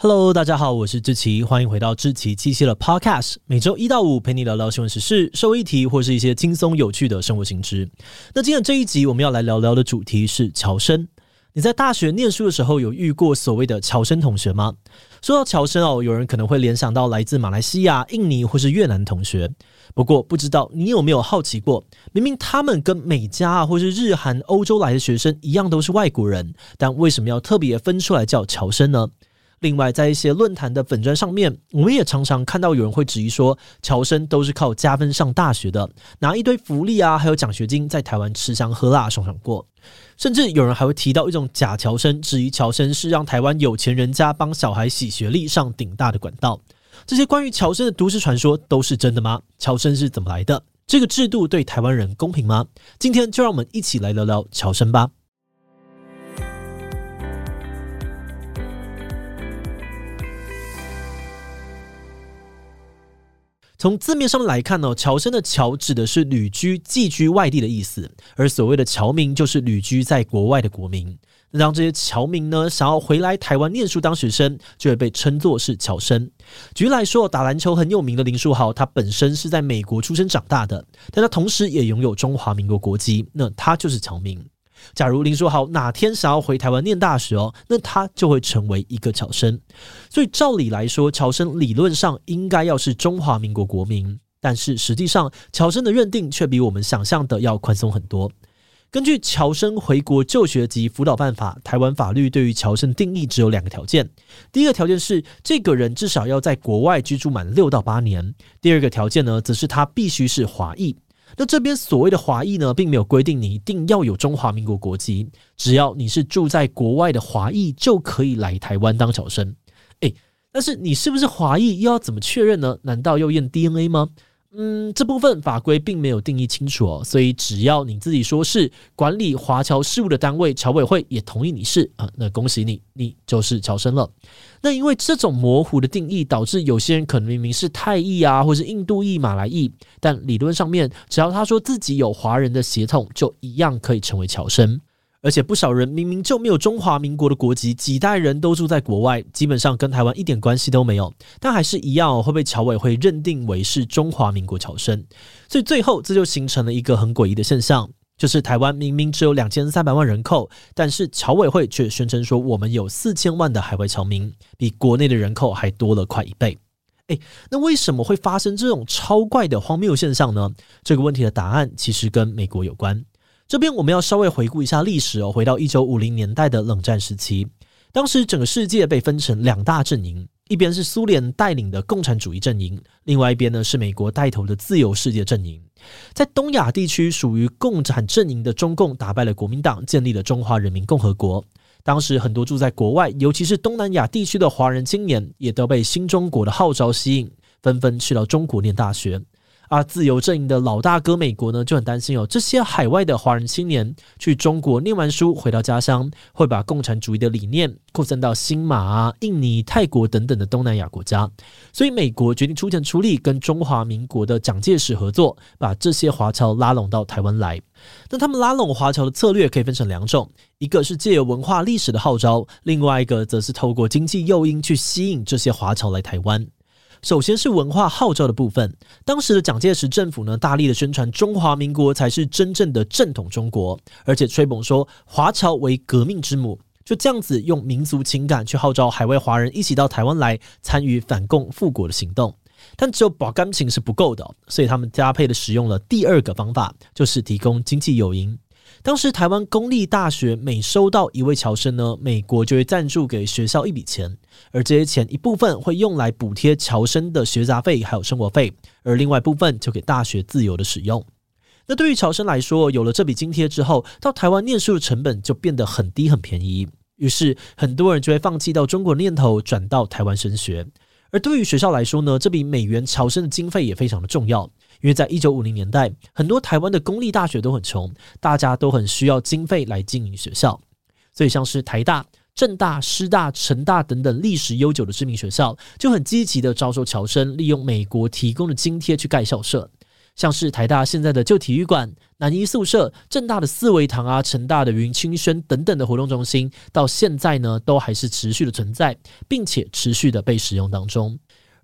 Hello，大家好，我是志奇，欢迎回到志奇七七的 Podcast，每周一到五陪你聊聊新闻时事、社会议题或是一些轻松有趣的生活新知。那今天这一集我们要来聊聊的主题是侨生。你在大学念书的时候有遇过所谓的侨生同学吗？说到侨生哦，有人可能会联想到来自马来西亚、印尼或是越南同学。不过不知道你有没有好奇过，明明他们跟美加啊或是日韩、欧洲来的学生一样都是外国人，但为什么要特别分出来叫侨生呢？另外，在一些论坛的粉砖上面，我们也常常看到有人会质疑说，侨生都是靠加分上大学的，拿一堆福利啊，还有奖学金，在台湾吃香喝辣爽爽过。甚至有人还会提到一种假侨生，质疑侨生是让台湾有钱人家帮小孩洗学历上顶大的管道。这些关于侨生的都市传说都是真的吗？侨生是怎么来的？这个制度对台湾人公平吗？今天就让我们一起来聊聊侨生吧。从字面上来看呢，侨生的“侨”指的是旅居、寄居外地的意思，而所谓的侨民就是旅居在国外的国民。那当这些侨民呢，想要回来台湾念书当学生，就会被称作是侨生。举例来说，打篮球很有名的林书豪，他本身是在美国出生长大的，但他同时也拥有中华民国国籍，那他就是侨民。假如林书豪哪天想要回台湾念大学哦，那他就会成为一个侨生。所以照理来说，侨生理论上应该要是中华民国国民，但是实际上侨生的认定却比我们想象的要宽松很多。根据《侨生回国就学及辅导办法》，台湾法律对于侨生定义只有两个条件：第一个条件是这个人至少要在国外居住满六到八年；第二个条件呢，则是他必须是华裔。那这边所谓的华裔呢，并没有规定你一定要有中华民国国籍，只要你是住在国外的华裔，就可以来台湾当小生。诶，但是你是不是华裔又要怎么确认呢？难道要验 DNA 吗？嗯，这部分法规并没有定义清楚哦，所以只要你自己说是管理华侨事务的单位，侨委会也同意你是啊，那恭喜你，你就是侨生了。那因为这种模糊的定义，导致有些人可能明明是泰裔啊，或是印度裔、马来裔，但理论上面，只要他说自己有华人的血统，就一样可以成为侨生。而且不少人明明就没有中华民国的国籍，几代人都住在国外，基本上跟台湾一点关系都没有，但还是一样会被侨委会认定为是中华民国侨生。所以最后这就形成了一个很诡异的现象，就是台湾明明只有两千三百万人口，但是侨委会却宣称说我们有四千万的海外侨民，比国内的人口还多了快一倍。诶，那为什么会发生这种超怪的荒谬现象呢？这个问题的答案其实跟美国有关。这边我们要稍微回顾一下历史哦，回到一九五零年代的冷战时期，当时整个世界被分成两大阵营，一边是苏联带领的共产主义阵营，另外一边呢是美国带头的自由世界阵营。在东亚地区属于共产阵营的中共打败了国民党，建立了中华人民共和国。当时很多住在国外，尤其是东南亚地区的华人青年，也都被新中国的号召吸引，纷纷去到中国念大学。而自由阵营的老大哥美国呢，就很担心哦，这些海外的华人青年去中国念完书，回到家乡，会把共产主义的理念扩散到新马、印尼、泰国等等的东南亚国家。所以美国决定出钱出力，跟中华民国的蒋介石合作，把这些华侨拉拢到台湾来。那他们拉拢华侨的策略可以分成两种，一个是借由文化历史的号召，另外一个则是透过经济诱因去吸引这些华侨来台湾。首先是文化号召的部分，当时的蒋介石政府呢，大力的宣传中华民国才是真正的正统中国，而且吹捧说华侨为革命之母，就这样子用民族情感去号召海外华人一起到台湾来参与反共复国的行动。但只有保感情是不够的，所以他们搭配的使用了第二个方法，就是提供经济诱因。当时台湾公立大学每收到一位侨生呢，美国就会赞助给学校一笔钱，而这些钱一部分会用来补贴侨生的学杂费还有生活费，而另外一部分就给大学自由的使用。那对于侨生来说，有了这笔津贴之后，到台湾念书的成本就变得很低很便宜，于是很多人就会放弃到中国念头，转到台湾升学。而对于学校来说呢，这笔美元侨生的经费也非常的重要。因为在一九五零年代，很多台湾的公立大学都很穷，大家都很需要经费来经营学校，所以像是台大、政大、师大、成大等等历史悠久的知名学校，就很积极的招收侨生，利用美国提供的津贴去盖校舍。像是台大现在的旧体育馆、南一宿舍、政大的四维堂啊、成大的云清轩等等的活动中心，到现在呢都还是持续的存在，并且持续的被使用当中。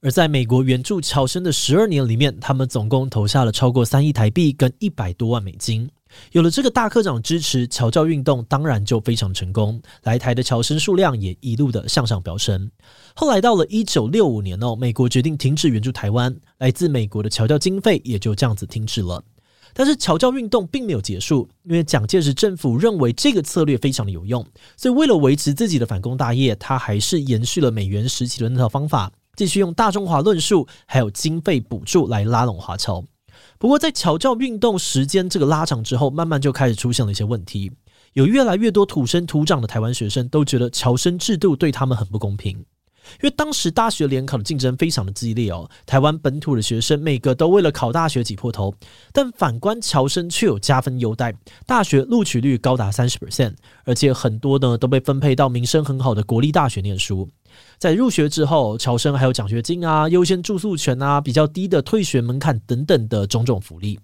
而在美国援助侨生的十二年里面，他们总共投下了超过三亿台币跟一百多万美金。有了这个大科长支持，侨教运动当然就非常成功，来台的侨生数量也一路的向上飙升。后来到了一九六五年哦，美国决定停止援助台湾，来自美国的侨教经费也就这样子停止了。但是侨教运动并没有结束，因为蒋介石政府认为这个策略非常的有用，所以为了维持自己的反攻大业，他还是延续了美元时期的那套方法，继续用大中华论述还有经费补助来拉拢华侨。不过，在侨教运动时间这个拉长之后，慢慢就开始出现了一些问题。有越来越多土生土长的台湾学生都觉得侨生制度对他们很不公平，因为当时大学联考的竞争非常的激烈哦。台湾本土的学生每个都为了考大学挤破头，但反观侨生却有加分优待，大学录取率高达三十 percent，而且很多呢都被分配到名声很好的国立大学念书。在入学之后，侨生还有奖学金啊、优先住宿权啊、比较低的退学门槛等等的种种福利。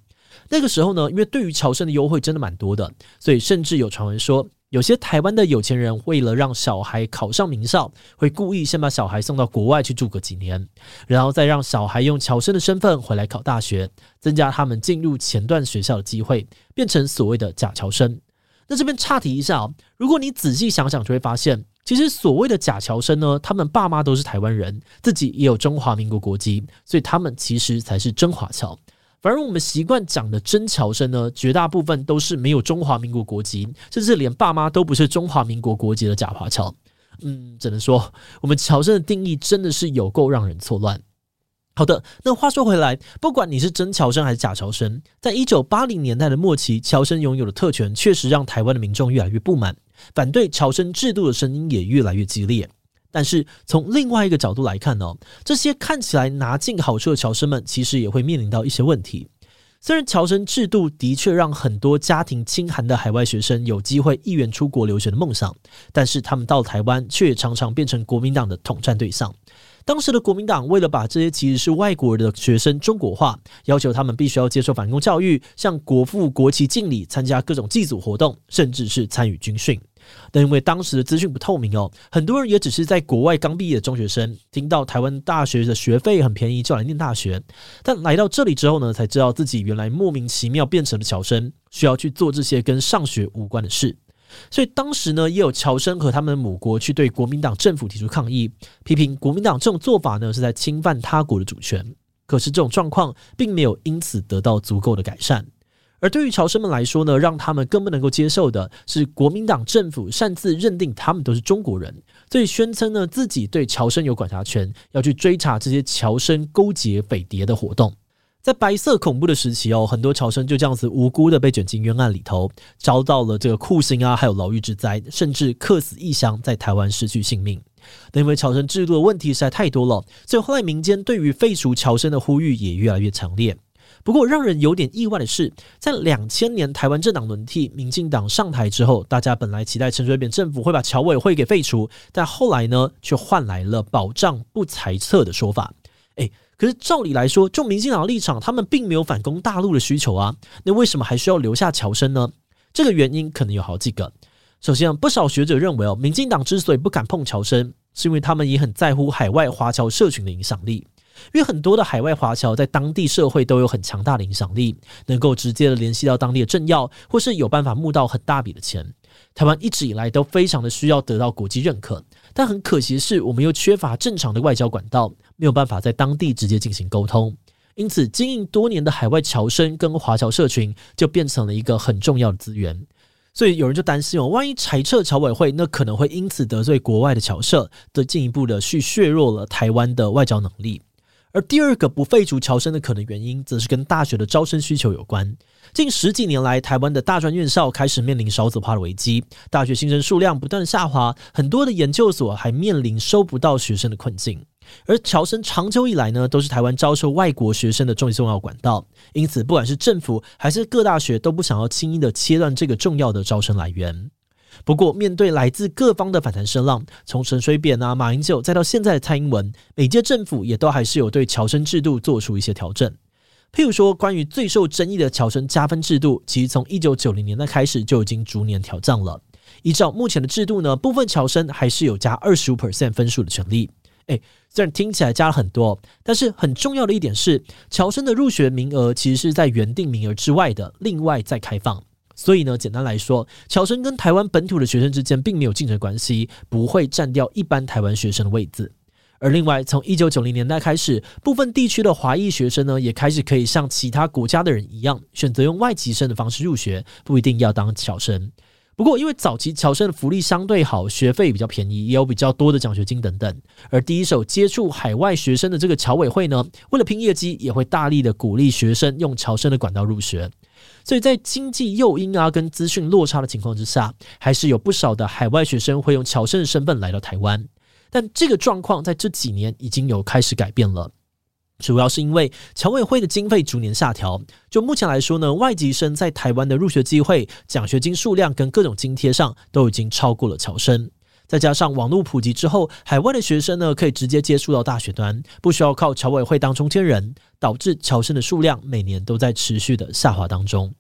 那个时候呢，因为对于侨生的优惠真的蛮多的，所以甚至有传闻说，有些台湾的有钱人为了让小孩考上名校，会故意先把小孩送到国外去住个几年，然后再让小孩用侨生的身份回来考大学，增加他们进入前段学校的机会，变成所谓的假侨生。那这边岔题一下哦，如果你仔细想想，就会发现。其实所谓的假侨生呢，他们爸妈都是台湾人，自己也有中华民国国籍，所以他们其实才是真华侨。反而我们习惯讲的真侨生呢，绝大部分都是没有中华民国国籍，甚至连爸妈都不是中华民国国籍的假华侨。嗯，只能说我们侨生的定义真的是有够让人错乱。好的，那话说回来，不管你是真侨生还是假侨生，在一九八零年代的末期，侨生拥有的特权确实让台湾的民众越来越不满。反对侨生制度的声音也越来越激烈，但是从另外一个角度来看呢，这些看起来拿尽好处的侨生们，其实也会面临到一些问题。虽然侨生制度的确让很多家庭清寒的海外学生有机会一圆出国留学的梦想，但是他们到台湾却常常变成国民党的统战对象。当时的国民党为了把这些其实是外国人的学生中国化，要求他们必须要接受反攻教育，向国父国旗敬礼，参加各种祭祖活动，甚至是参与军训。但因为当时的资讯不透明哦，很多人也只是在国外刚毕业的中学生，听到台湾大学的学费很便宜就来念大学，但来到这里之后呢，才知道自己原来莫名其妙变成了侨生，需要去做这些跟上学无关的事。所以当时呢，也有侨生和他们的母国去对国民党政府提出抗议，批评国民党这种做法呢是在侵犯他国的主权。可是这种状况并没有因此得到足够的改善。而对于侨生们来说呢，让他们更不能够接受的是国民党政府擅自认定他们都是中国人，所以宣称呢自己对侨生有管辖权，要去追查这些侨生勾结匪谍的活动。在白色恐怖的时期哦，很多侨生就这样子无辜的被卷进冤案里头，遭到了这个酷刑啊，还有牢狱之灾，甚至客死异乡，在台湾失去性命。但因为侨生制度的问题实在太多了，所以后来民间对于废除侨生的呼吁也越来越强烈。不过让人有点意外的是，在两千年台湾政党轮替，民进党上台之后，大家本来期待陈水扁政府会把侨委会给废除，但后来呢，却换来了保障不裁撤的说法。诶。可是照理来说，就民进党立场，他们并没有反攻大陆的需求啊。那为什么还需要留下乔生呢？这个原因可能有好几个。首先，不少学者认为哦，民进党之所以不敢碰乔生，是因为他们也很在乎海外华侨社群的影响力。因为很多的海外华侨在当地社会都有很强大的影响力，能够直接的联系到当地的政要，或是有办法募到很大笔的钱。台湾一直以来都非常的需要得到国际认可，但很可惜的是，我们又缺乏正常的外交管道，没有办法在当地直接进行沟通。因此，经营多年的海外侨生跟华侨社群就变成了一个很重要的资源。所以有人就担心哦，万一裁撤侨委会，那可能会因此得罪国外的侨社，的进一步的去削弱了台湾的外交能力。而第二个不废除侨生的可能原因，则是跟大学的招生需求有关。近十几年来，台湾的大专院校开始面临少子化的危机，大学新生数量不断下滑，很多的研究所还面临收不到学生的困境。而侨生长久以来呢，都是台湾招收外国学生的重重要管道，因此不管是政府还是各大学，都不想要轻易的切断这个重要的招生来源。不过，面对来自各方的反弹声浪，从陈水扁啊、马英九，再到现在的蔡英文，每届政府也都还是有对侨生制度做出一些调整。譬如说，关于最受争议的侨生加分制度，其实从一九九零年代开始就已经逐年调降了。依照目前的制度呢，部分侨生还是有加二十五 percent 分数的权利。诶，虽然听起来加了很多，但是很重要的一点是，侨生的入学名额其实是在原定名额之外的，另外再开放。所以呢，简单来说，侨生跟台湾本土的学生之间并没有竞争关系，不会占掉一般台湾学生的位置。而另外，从一九九零年代开始，部分地区的华裔学生呢，也开始可以像其他国家的人一样，选择用外籍生的方式入学，不一定要当侨生。不过，因为早期侨生的福利相对好，学费比较便宜，也有比较多的奖学金等等。而第一手接触海外学生的这个侨委会呢，为了拼业绩，也会大力的鼓励学生用侨生的管道入学。所以在经济诱因啊跟资讯落差的情况之下，还是有不少的海外学生会用侨生的身份来到台湾。但这个状况在这几年已经有开始改变了。主要是因为侨委会的经费逐年下调，就目前来说呢，外籍生在台湾的入学机会、奖学金数量跟各种津贴上都已经超过了侨生。再加上网络普及之后，海外的学生呢可以直接接触到大学端，不需要靠侨委会当中间人，导致侨生的数量每年都在持续的下滑当中。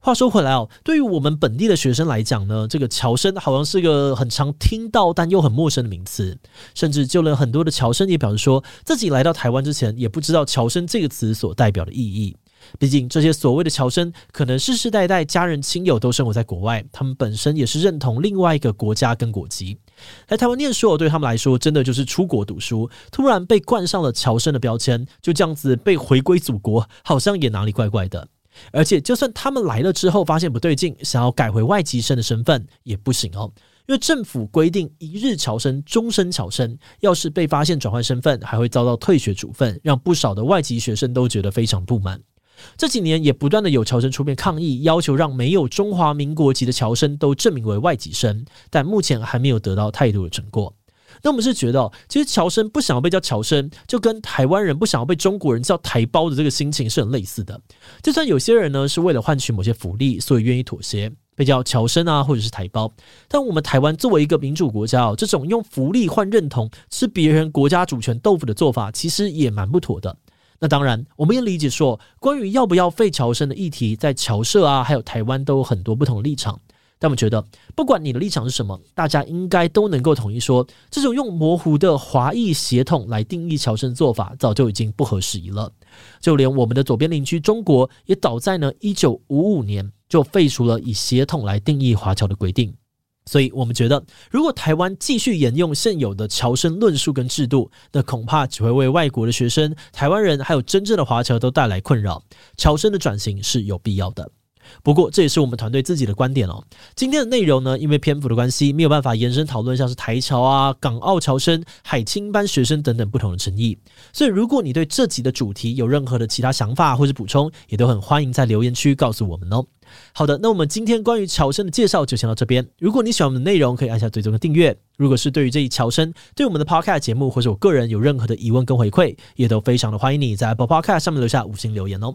话说回来哦，对于我们本地的学生来讲呢，这个侨生好像是个很常听到但又很陌生的名词，甚至就连很多的侨生也表示说，自己来到台湾之前也不知道侨生这个词所代表的意义。毕竟这些所谓的侨生，可能世世代代家人亲友都生活在国外，他们本身也是认同另外一个国家跟国籍，来台湾念书，对他们来说真的就是出国读书，突然被冠上了侨生的标签，就这样子被回归祖国，好像也哪里怪怪的。而且，就算他们来了之后发现不对劲，想要改回外籍生的身份也不行哦，因为政府规定一日侨生，终身侨生，要是被发现转换身份，还会遭到退学处分，让不少的外籍学生都觉得非常不满。这几年也不断的有侨生出面抗议，要求让没有中华民国籍的侨生都证明为外籍生，但目前还没有得到太多的成果。那我们是觉得，其实侨生不想要被叫侨生，就跟台湾人不想要被中国人叫台胞的这个心情是很类似的。就算有些人呢是为了换取某些福利，所以愿意妥协，被叫侨生啊，或者是台胞，但我们台湾作为一个民主国家哦，这种用福利换认同、吃别人国家主权豆腐的做法，其实也蛮不妥的。那当然，我们也理解说，关于要不要废侨生的议题，在侨社啊，还有台湾都有很多不同的立场。但我们觉得，不管你的立场是什么，大家应该都能够统一说，这种用模糊的华裔血统来定义侨生的做法，早就已经不合时宜了。就连我们的左边邻居中国，也早在呢一九五五年就废除了以血统来定义华侨的规定。所以，我们觉得，如果台湾继续沿用现有的侨生论述跟制度，那恐怕只会为外国的学生、台湾人还有真正的华侨都带来困扰。侨生的转型是有必要的。不过，这也是我们团队自己的观点哦。今天的内容呢，因为篇幅的关系，没有办法延伸讨论像是台侨啊、港澳侨生、海青班学生等等不同的争议。所以，如果你对这集的主题有任何的其他想法或是补充，也都很欢迎在留言区告诉我们哦。好的，那我们今天关于侨生的介绍就先到这边。如果你喜欢我们的内容，可以按下追踪的订阅。如果是对于这一侨生对我们的 Podcast 节目或者我个人有任何的疑问跟回馈，也都非常的欢迎你在 Apple Podcast 上面留下五星留言哦。